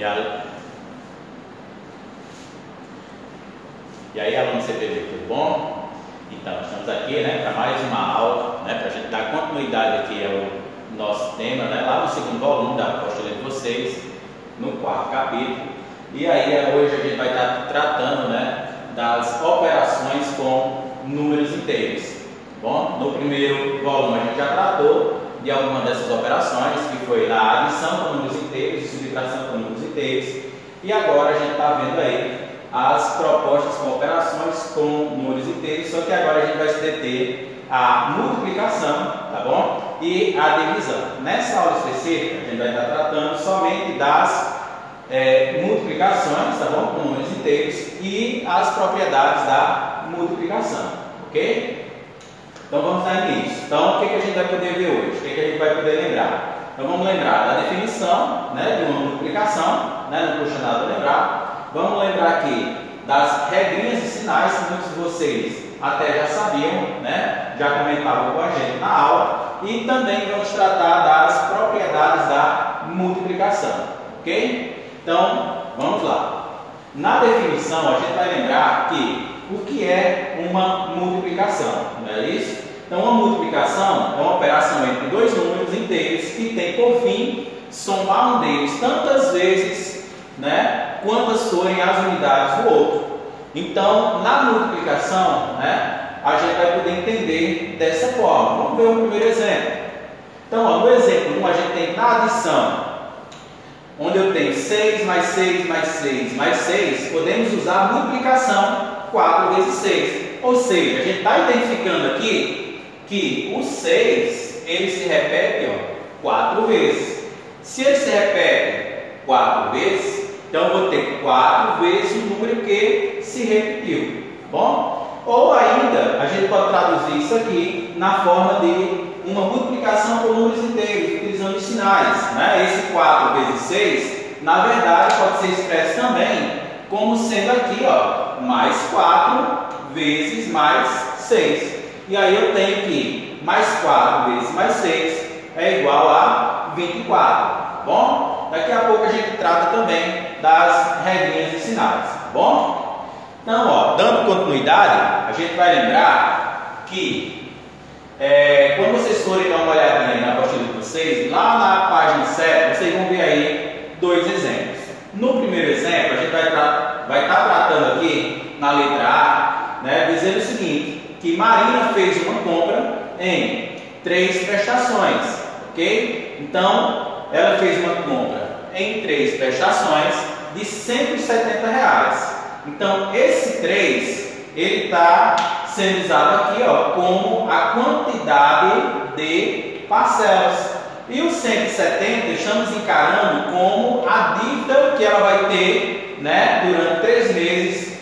E, a... e aí, aluno tudo bom? Então, estamos aqui né, para mais uma aula, né, para a gente dar continuidade aqui ao nosso tema, né, lá no segundo volume da apostila de vocês, no quarto capítulo. E aí, hoje a gente vai estar tratando né, das operações com números inteiros. Bom, no primeiro volume a gente já tratou de alguma dessas operações, que foi a adição com números inteiros e subtração com números inteiros. E agora a gente está vendo aí as propostas com operações com números inteiros, só que agora a gente vai se deter a multiplicação, tá bom? E a divisão. Nessa aula específica, a gente vai estar tratando somente das é, multiplicações, tá bom? Com números inteiros e as propriedades da multiplicação, ok? Então vamos dar início. Então o que, que a gente vai poder ver hoje? O que, que a gente vai poder lembrar? Então vamos lembrar da definição né, de uma multiplicação, né, não custa nada lembrar. Vamos lembrar aqui das regrinhas e sinais que muitos de vocês até já sabiam, né, já comentavam com a gente na aula. E também vamos tratar das propriedades da multiplicação, ok? Então vamos lá. Na definição a gente vai lembrar que o que é uma multiplicação, não é isso? Então, uma multiplicação é uma operação entre dois números inteiros que tem por fim somar um deles tantas vezes, né, quantas forem as unidades do outro. Então, na multiplicação, né, a gente vai poder entender dessa forma. Vamos ver o primeiro exemplo. Então, ó, no exemplo 1, a gente tem na adição, onde eu tenho 6 mais 6 mais 6 mais 6, podemos usar a multiplicação 4 vezes 6. Ou seja, a gente está identificando aqui que o 6 ele se repete ó, 4 vezes. Se ele se repete 4 vezes, então eu vou ter 4 vezes o número que se repetiu. Tá bom? Ou ainda, a gente pode traduzir isso aqui na forma de uma multiplicação por números inteiros, utilizando os sinais. Né? Esse 4 vezes 6, na verdade, pode ser expresso também como sendo aqui, ó, mais 4 vezes mais 6. E aí eu tenho que mais 4 vezes mais 6 é igual a 24, tá bom? Daqui a pouco a gente trata também das regrinhas e sinais, tá bom? Então, ó, dando continuidade, a gente vai lembrar que é, quando vocês forem dar uma olhadinha na apostila de vocês, lá na página 7, vocês vão ver aí dois exemplos. No primeiro exemplo, a gente vai estar vai tá tratando aqui na letra A, né, dizendo o seguinte, que Marina fez uma compra em três prestações, ok? Então, ela fez uma compra em três prestações de 170 reais. Então, esse 3, ele está sendo usado aqui ó, como a quantidade de parcelas. E os 170 estamos encarando como a dívida que ela vai ter né, durante três meses,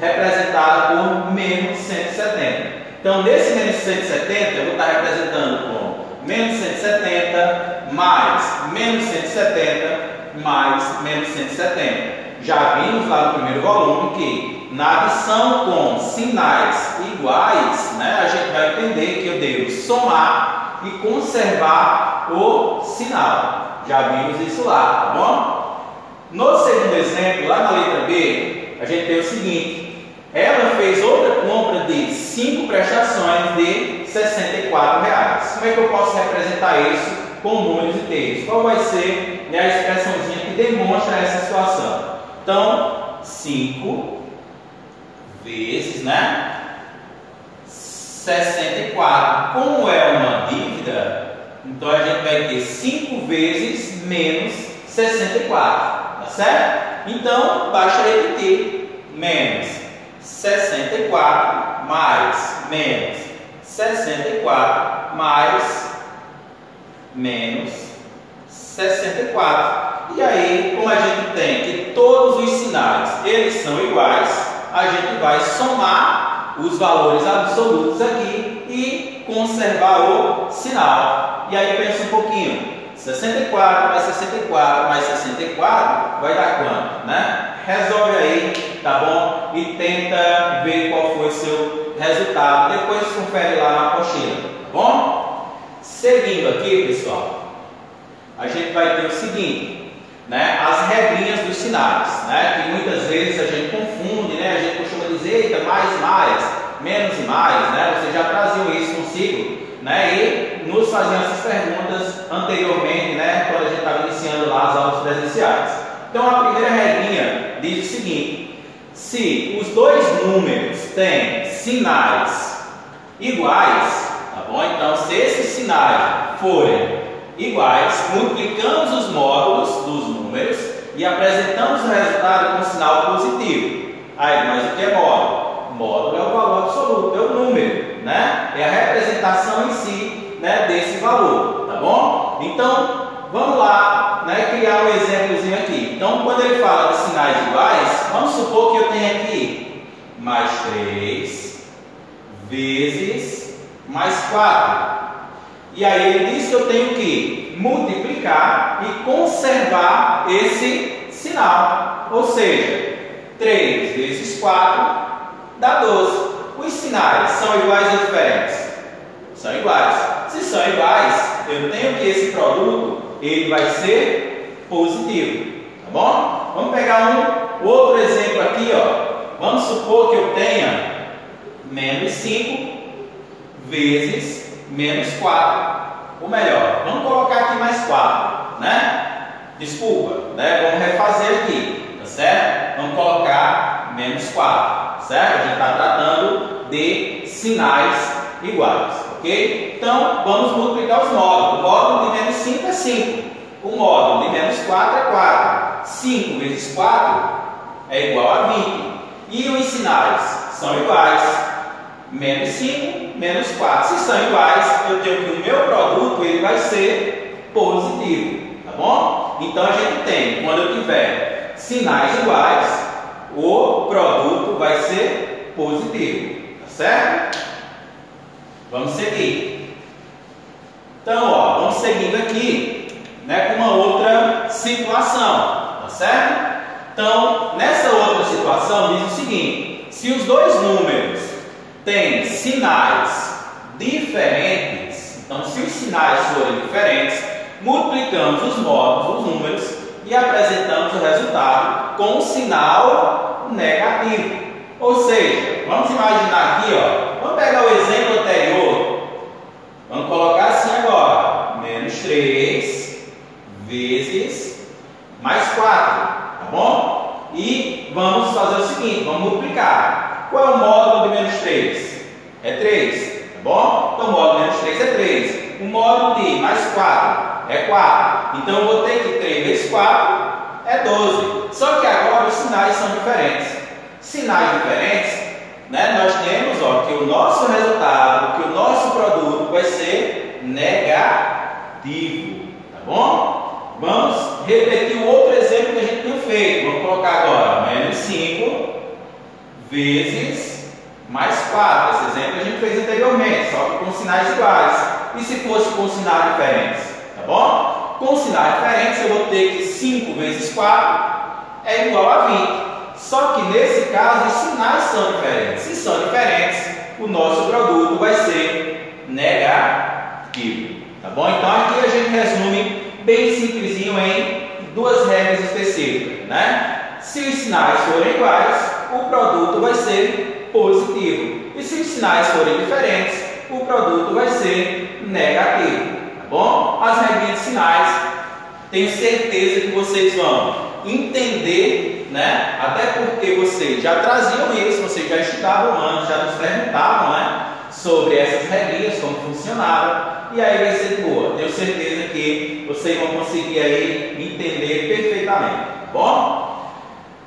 representada por menos 170. Então, nesse menos 170, eu vou estar representando com menos 170 mais menos 170 mais menos 170. Já vimos lá no primeiro volume que na adição com sinais iguais, né, a gente vai entender que eu devo somar e conservar o sinal. Já vimos isso lá, tá bom? No segundo exemplo, lá na letra B, a gente tem o seguinte: ela fez outra compra de cinco prestações de 64 reais. Como é que eu posso representar isso com números inteiros? Qual vai ser né, a expressãozinha que demonstra essa situação? Então, 5 vezes, né? 64. Como é uma dívida, então a gente vai ter 5 vezes menos 64, tá certo? Então, basta repetir. Menos 64 mais menos 64 mais menos 64. E aí, como a gente tem que todos os sinais eles são iguais, a gente vai somar os valores absolutos aqui e conservar o sinal. E aí pensa um pouquinho. 64 mais 64 mais 64 vai dar quanto, né? Resolve aí, tá bom? E tenta ver qual foi o seu resultado. Depois confere lá na apostila, tá bom? Seguindo aqui, pessoal, a gente vai ter o seguinte. né, as regrinhas dos sinais, né, que muitas vezes a gente confunde, né, a gente costuma dizer, eita, mais, mais, menos e mais, né, vocês já traziam isso consigo, né, e nos faziam essas perguntas anteriormente, né, quando a gente estava iniciando lá as aulas presenciais. Então a primeira regrinha diz o seguinte: se os dois números têm sinais iguais, tá bom? Então se esses sinais forem iguais, multiplicamos os módulos dos números e apresentamos o resultado com sinal positivo. Aí, mas o que é módulo? Módulo é o valor absoluto, é o número, né? É a representação em si, né, desse valor, tá bom? Então, vamos lá, né, criar um exemplozinho aqui. Então, quando ele fala vamos supor que eu tenho aqui mais 3 vezes mais 4. E aí ele diz que eu tenho que multiplicar e conservar esse sinal. Ou seja, 3 vezes 4 dá 12. Os sinais são iguais ou diferentes? São iguais. Se são iguais, eu tenho que esse produto ele vai ser positivo. Tá bom? Vamos pegar um outro exemplo aqui. Ó. Vamos supor que eu tenha menos 5 vezes menos 4. Ou melhor, vamos colocar aqui mais 4, né? Desculpa, né? Vamos refazer aqui, tá certo? Vamos colocar menos 4, certo? A gente está tratando de sinais iguais, ok? Então, vamos multiplicar os módulos. O módulo de menos 5 é 5. O módulo de menos 4 é 4. 5 vezes 4 é igual a 20. E os sinais são iguais menos 5, menos 4. Se são iguais, eu tenho que o meu produto ele vai ser positivo, tá bom? Então a gente tem, quando eu tiver sinais iguais, o produto vai ser positivo, tá certo? Vamos seguir. Então, ó, vamos seguindo aqui, né, com uma outra situação, tá certo? Então, nessa outra situação diz o seguinte: se os dois números tem sinais diferentes, então se os sinais forem diferentes, multiplicamos os módulos, os números e apresentamos o resultado com um sinal negativo. Ou seja, vamos imaginar aqui, ó, vamos pegar o exemplo anterior, vamos colocar assim agora, menos 3 vezes mais 4, bom? E vamos fazer o seguinte, vamos multiplicar. Qual é o módulo de menos 3? É 3, tá bom? Então o módulo de menos 3 é 3. O módulo de mais 4 é 4. Então eu vou ter que 3 vezes 4 é 12. Só que agora os sinais são diferentes. Sinais diferentes, né? Nós temos ó, que o nosso resultado, que o nosso produto vai ser negativo, tá bom? Vamos repetir outro exemplo que a gente tinha feito. Vamos colocar agora menos 5 vezes mais 4. Esse exemplo a gente fez anteriormente, só que com sinais iguais. E se fosse com sinais diferentes? Tá bom? Com sinais diferentes, eu vou ter que 5 vezes 4 é igual a 20. Só que nesse caso, os sinais são diferentes. Se são diferentes, o nosso produto vai ser negativo. Tá bom? Então aqui a gente resume bem simplesinho em duas regras específicas, né? Se os sinais forem iguais, o produto vai ser positivo. E se os sinais forem diferentes, o produto vai ser negativo. Tá bom? As regrinhas de sinais, tenho certeza que vocês vão entender, né? Até porque vocês já traziam isso, vocês já estudavam antes, já nos perguntavam, né? Sobre essas regrinhas, como funcionavam. E aí vai ser boa. Tenho certeza que vocês vão conseguir aí entender perfeitamente. Tá bom?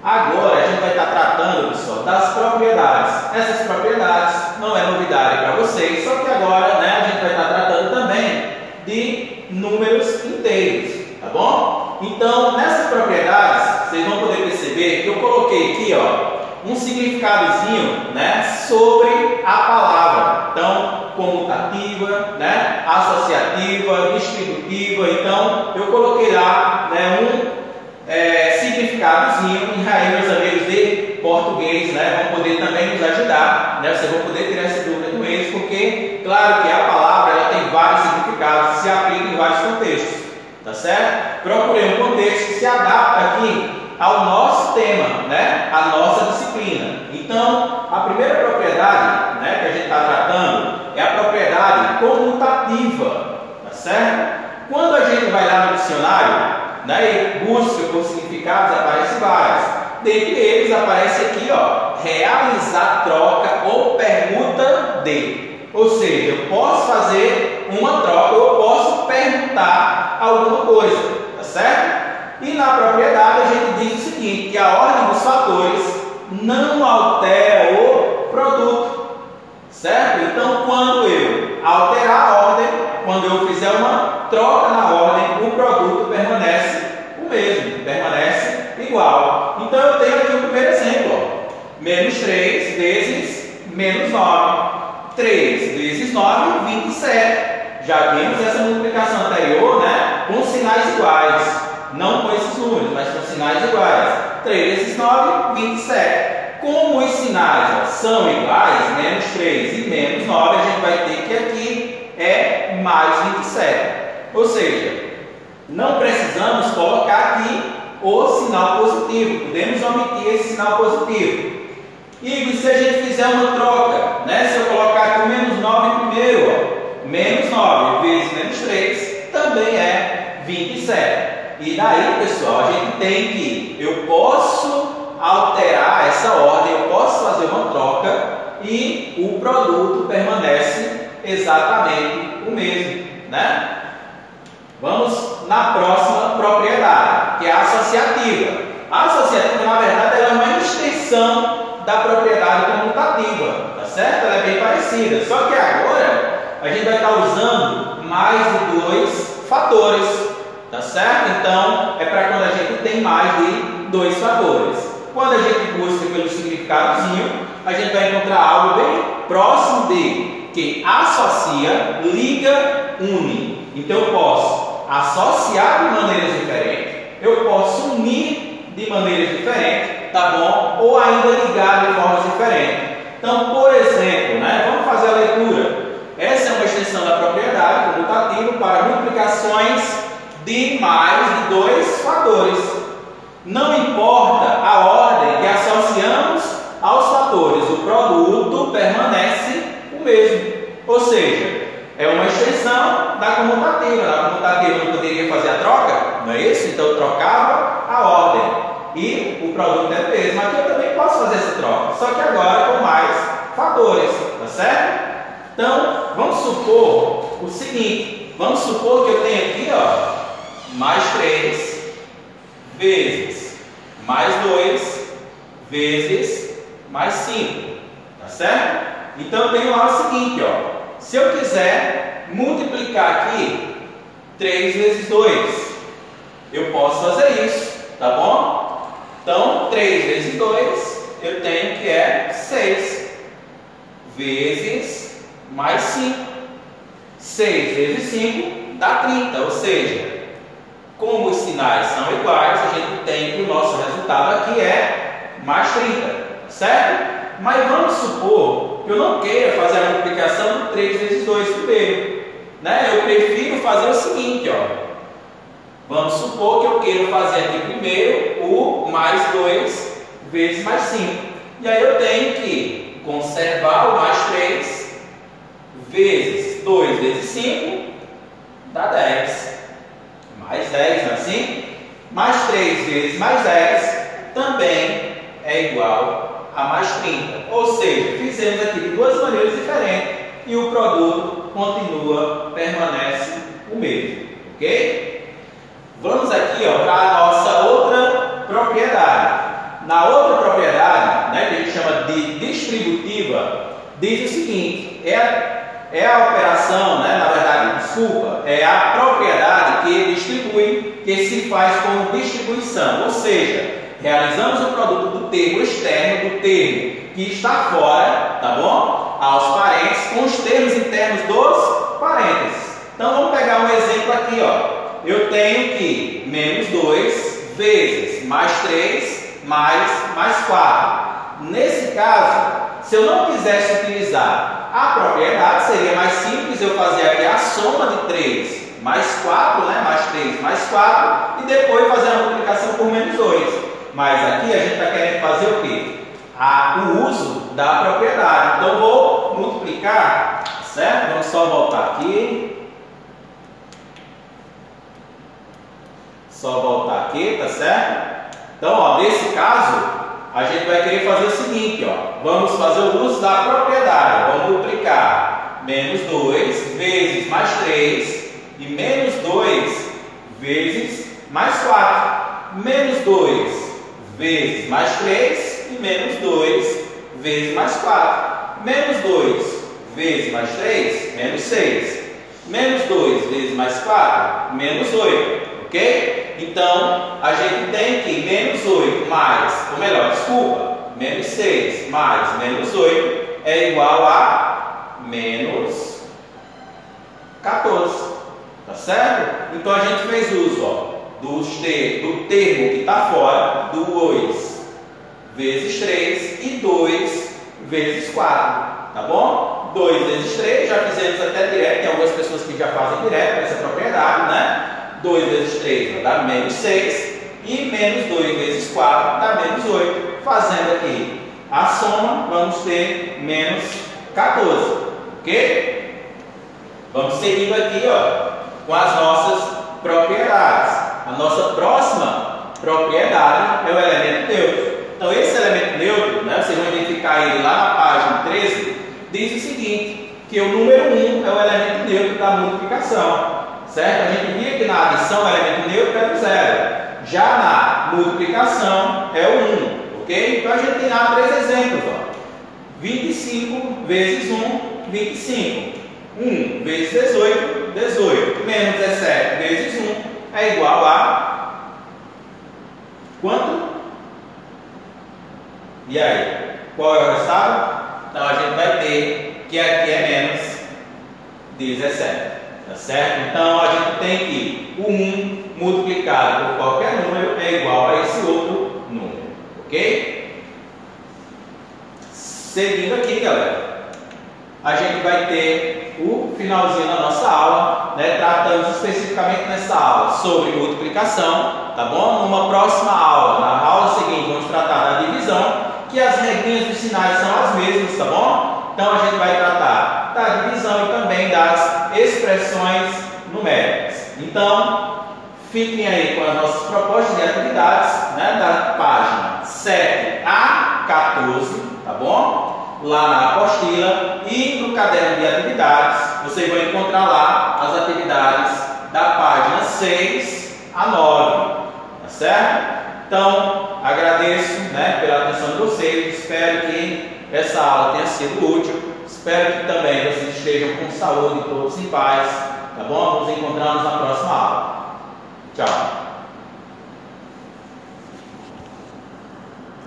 Agora a gente vai estar tratando, pessoal, das propriedades. Essas propriedades não é novidade para vocês, só que agora né, a gente vai estar tratando também de números inteiros, tá bom? Então, nessas propriedades, vocês vão poder perceber que eu coloquei aqui, ó, um significadozinho, né, sobre a palavra. Então, comutativa, né, associativa, distributiva. Então, eu coloquei lá, né, um é, significadozinho, e aí meus amigos de português né, vão poder também nos ajudar, né, vocês vão poder tirar essa dúvida com eles, porque claro que a palavra ela tem vários significados, se aplica em vários contextos, tá certo? Procurei um contexto que se adapta aqui ao nosso tema, né? A nossa disciplina. Então, a primeira propriedade, né, que a gente está tratando é a propriedade comutativa, tá certo? Quando a gente vai lá no dicionário, né, e busca por significados, aparece vários. Dentre eles aparece aqui, ó, realizar troca ou permuta de. Ou seja, eu posso fazer uma troca ou eu posso perguntar alguma coisa, tá certo? E na propriedade a gente diz o seguinte, que a ordem dos fatores não altera o produto, certo? Então, quando eu alterar a ordem, quando eu fizer uma troca na ordem, o produto permanece o mesmo, permanece igual. Então, eu tenho aqui o primeiro exemplo, menos 3 vezes menos 9. 3 vezes 9, 27. Já vimos essa multiplicação anterior, né? Com sinais iguais. Não com esses números, mas com sinais iguais. 3 vezes 9, 27. Como os sinais ó, são iguais, menos 3 e menos 9, a gente vai ter que aqui é mais 27. Ou seja, não precisamos colocar aqui o sinal positivo. Podemos omitir esse sinal positivo. E se a gente fizer uma troca, né? se eu colocar aqui o menos 9 primeiro, ó, menos 9 vezes menos 3 também é 27. E daí, pessoal, a gente tem que, eu posso alterar essa ordem, eu posso fazer uma troca e o produto permanece exatamente o mesmo, né? Vamos na próxima propriedade, que é a associativa. A associativa, na verdade, é uma extensão da propriedade comutativa, tá certo? Ela é bem parecida, só que agora a gente vai estar usando mais de dois fatores Tá certo? Então, é para quando a gente tem mais de dois fatores. Quando a gente busca pelo significadozinho, a gente vai encontrar algo bem próximo de que associa, liga, une. Então, eu posso associar de maneiras diferentes, eu posso unir de maneiras diferentes, tá bom? Ou ainda ligar de formas diferentes. Então, por exemplo, né, vamos fazer a leitura. Essa é uma extensão da propriedade comutativa para multiplicações de mais de dois fatores. Não importa a ordem que associamos aos fatores, o produto permanece o mesmo. Ou seja, é uma extensão da comutativa. Na comutativa eu poderia fazer a troca, não é isso? Então eu trocava a ordem e o produto é o mesmo. Aqui eu também posso fazer essa troca, só que agora com mais fatores, tá certo? Então, vamos supor o seguinte: vamos supor que eu tenho aqui, ó, mais 3 vezes mais 2 vezes mais 5. Tá certo? Então eu tenho lá o seguinte, ó. Se eu quiser multiplicar aqui 3 vezes 2, eu posso fazer isso, tá bom? Então 3 vezes 2 eu tenho que é 6 vezes mais 5. 6 vezes 5 dá 30, ou seja, como os sinais são iguais, a gente tem que o nosso resultado aqui é mais 30, certo? Mas vamos supor eu não queira fazer a multiplicação de 3 vezes 2 primeiro. Né? Eu prefiro fazer o seguinte, ó. Vamos supor que eu queira fazer aqui primeiro o mais 2 vezes mais 5. E aí eu tenho que conservar o mais 3 vezes 2 vezes 5 dá 10 mais 10, não é assim? Mais 3 vezes mais 10 também é igual a mais 30. Ou seja, fizemos aqui de duas maneiras diferentes e o produto continua, permanece o mesmo. Ok? Vamos aqui para a nossa outra propriedade. Na outra propriedade, né, que a gente chama de distributiva, diz o seguinte: é a é a operação, né, na verdade, desculpa, é a propriedade que distribui, que se faz como distribuição, ou seja, realizamos o produto do termo externo, do termo que está fora, tá bom? Aos parentes, com os termos internos dos parênteses. Então vamos pegar um exemplo aqui, ó. Eu tenho que menos 2 vezes mais 3 mais mais 4. Nesse caso, se eu não quisesse utilizar a propriedade, seria mais simples eu fazer aqui a soma de 3 mais 4, né? mais 3 mais 4, e depois fazer a multiplicação por menos 2. Mas aqui a gente está querendo fazer o quê? A, o uso da propriedade. Então vou multiplicar, certo? Vamos só voltar aqui. Só voltar aqui, tá certo? Então, ó, nesse caso, a gente vai querer fazer o seguinte, ó. Vamos fazer o uso da propriedade. Vamos multiplicar menos 2 vezes mais 3 e menos 2 vezes mais 4. Menos 2 vezes mais 3 e menos 2 vezes mais 4. Menos 2 vezes mais 3, menos 6. Menos 2 vezes mais 4, menos 8. Ok? Então, a gente tem que menos 8 mais, ou melhor, desculpa, menos 6 mais menos 8 é igual a menos 14. Tá certo? Então, a gente fez uso ó, do, termo que está fora, 2 vezes 3 e 2 vezes 4. Tá bom? 2 vezes 3, já fizemos até direto, tem algumas pessoas que já fazem direto essa propriedade, né? 2 vezes 3 vai dar menos 6 e menos 2 vezes 4 dá menos 8. Fazendo aqui a soma, vamos ter menos 14, ok? Vamos seguindo aqui ó, com as nossas propriedades. A nossa próxima propriedade é o elemento neutro. Então, esse elemento neutro, né, vocês vão identificar ele lá na página 13, diz o seguinte, que o número 1 é o elemento neutro da multiplicação certo? A gente via que na adição o elemento neutro era o zero, já na multiplicação é o 1, ok? Então a gente tem lá três exemplos, ó. 25 vezes 1, 25. 1 vezes 18, 18. Menos 17 vezes 1 é igual a quanto? E aí? Qual é o resultado? Então a gente vai ter que aqui é menos 17. Tá certo? Então a gente tem que o 1 multiplicado por qualquer número é igual a esse outro número. Ok? Seguindo aqui, galera, a gente vai ter o finalzinho da nossa aula, né? Tratamos especificamente nessa aula sobre multiplicação, tá bom? Numa próxima aula, na aula seguinte, vamos tratar da divisão, que as regrinhas dos sinais são as mesmas, tá bom? Então a gente vai tratar da divisão e também das expressões numéricas. Então, fiquem aí com as nossas propostas de atividades, né, da página 7 a 14, tá bom? Lá na apostila e no caderno de atividades, vocês vão encontrar lá as atividades da página 6 a 9, tá certo? Então, agradeço né, pela atenção de vocês, espero que essa aula tenha sido útil. Espero que também vocês estejam com saúde, todos em paz. Tá bom? Nos encontramos na próxima aula. Tchau.